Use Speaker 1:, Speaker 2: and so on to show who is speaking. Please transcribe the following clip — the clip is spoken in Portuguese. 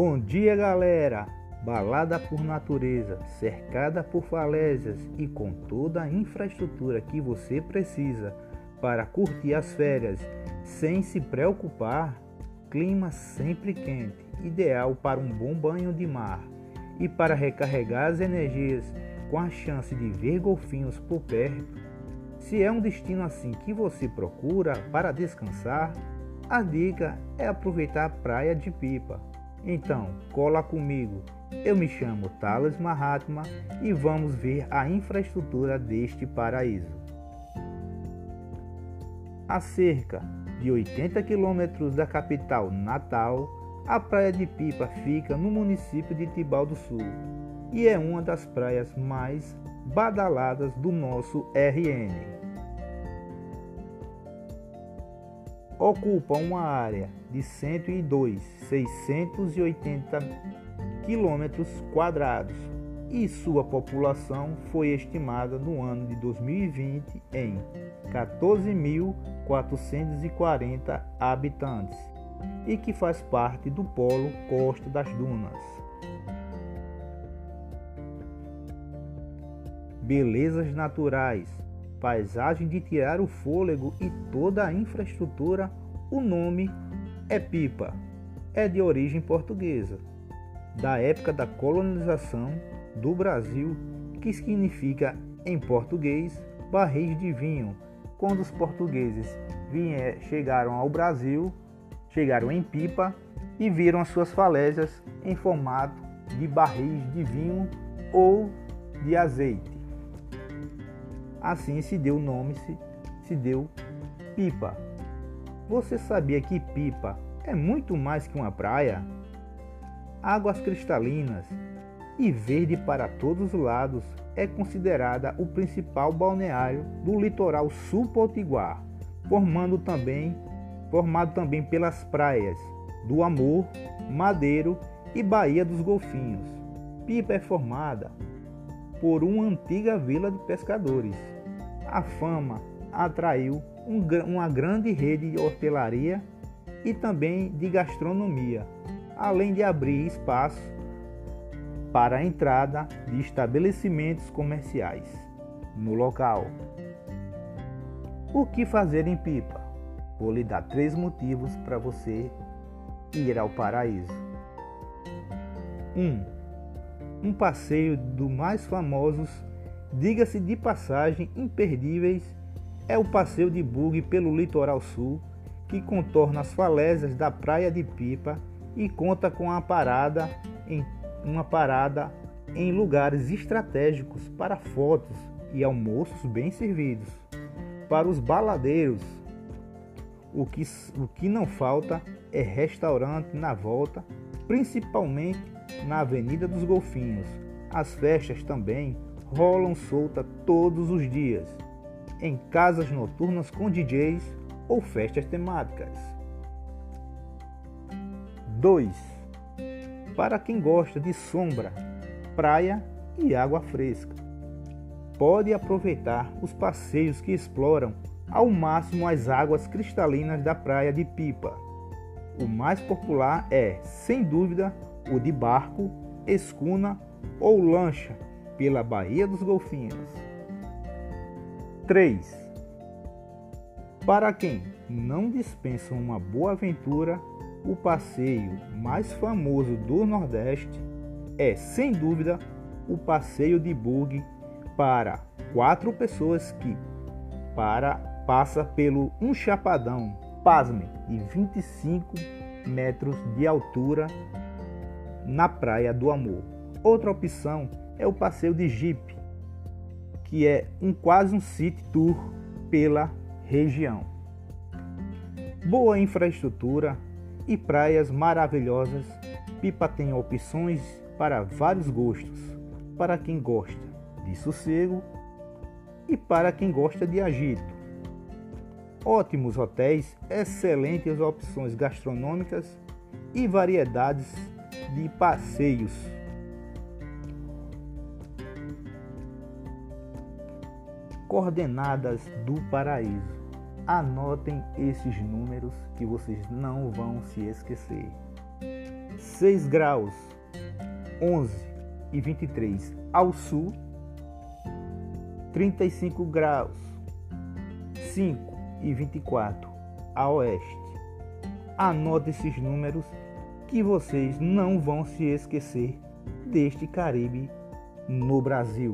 Speaker 1: Bom dia, galera! Balada por natureza, cercada por falésias e com toda a infraestrutura que você precisa para curtir as férias sem se preocupar. Clima sempre quente, ideal para um bom banho de mar e para recarregar as energias com a chance de ver golfinhos por perto. Se é um destino assim que você procura para descansar, a dica é aproveitar a praia de Pipa. Então, cola comigo. Eu me chamo Thales Mahatma e vamos ver a infraestrutura deste paraíso. A cerca de 80 quilômetros da capital Natal, a Praia de Pipa fica no município de Tibau do Sul e é uma das praias mais badaladas do nosso RN. ocupa uma área de 102.680 quilômetros quadrados e sua população foi estimada no ano de 2020 em 14.440 habitantes e que faz parte do polo Costa das Dunas. Belezas naturais paisagem de tirar o fôlego e toda a infraestrutura, o nome é Pipa. É de origem portuguesa, da época da colonização do Brasil, que significa em português barris de vinho. Quando os portugueses vier, chegaram ao Brasil, chegaram em Pipa e viram as suas falésias em formato de barris de vinho ou de azeite. Assim se deu o nome, se, se deu Pipa. Você sabia que Pipa é muito mais que uma praia? Águas cristalinas e verde para todos os lados, é considerada o principal balneário do litoral sul potiguar, formando também, formado também pelas praias do Amor, Madeiro e Baía dos Golfinhos. Pipa é formada por uma antiga vila de pescadores. A fama atraiu um, uma grande rede de hortelaria e também de gastronomia, além de abrir espaço para a entrada de estabelecimentos comerciais no local. O que fazer em Pipa? Vou lhe dar três motivos para você ir ao paraíso. 1. Um, um passeio dos mais famosos, diga-se de passagem, imperdíveis, é o passeio de bug pelo litoral sul, que contorna as falésias da Praia de Pipa e conta com a parada em uma parada em lugares estratégicos para fotos e almoços bem servidos. Para os baladeiros, o que, o que não falta é restaurante na volta, principalmente na Avenida dos Golfinhos. As festas também rolam solta todos os dias, em casas noturnas com DJs ou festas temáticas. 2. Para quem gosta de sombra, praia e água fresca, pode aproveitar os passeios que exploram ao máximo as águas cristalinas da praia de Pipa. O mais popular é, sem dúvida, o de barco, escuna ou lancha pela Baía dos Golfinhos. 3. Para quem não dispensa uma boa aventura, o passeio mais famoso do Nordeste é, sem dúvida, o passeio de bug para quatro pessoas que para passa pelo um chapadão, pasme, de 25 metros de altura na Praia do Amor. Outra opção é o passeio de Jeep, que é um quase um city tour pela região. Boa infraestrutura e praias maravilhosas, Pipa tem opções para vários gostos, para quem gosta de sossego e para quem gosta de agito. Ótimos hotéis, excelentes opções gastronômicas e variedades de passeios. Coordenadas do Paraíso. Anotem esses números que vocês não vão se esquecer. 6 graus 11 e 23 ao sul, 35 graus 5 e 24 a oeste. Anote esses números que vocês não vão se esquecer deste Caribe no Brasil.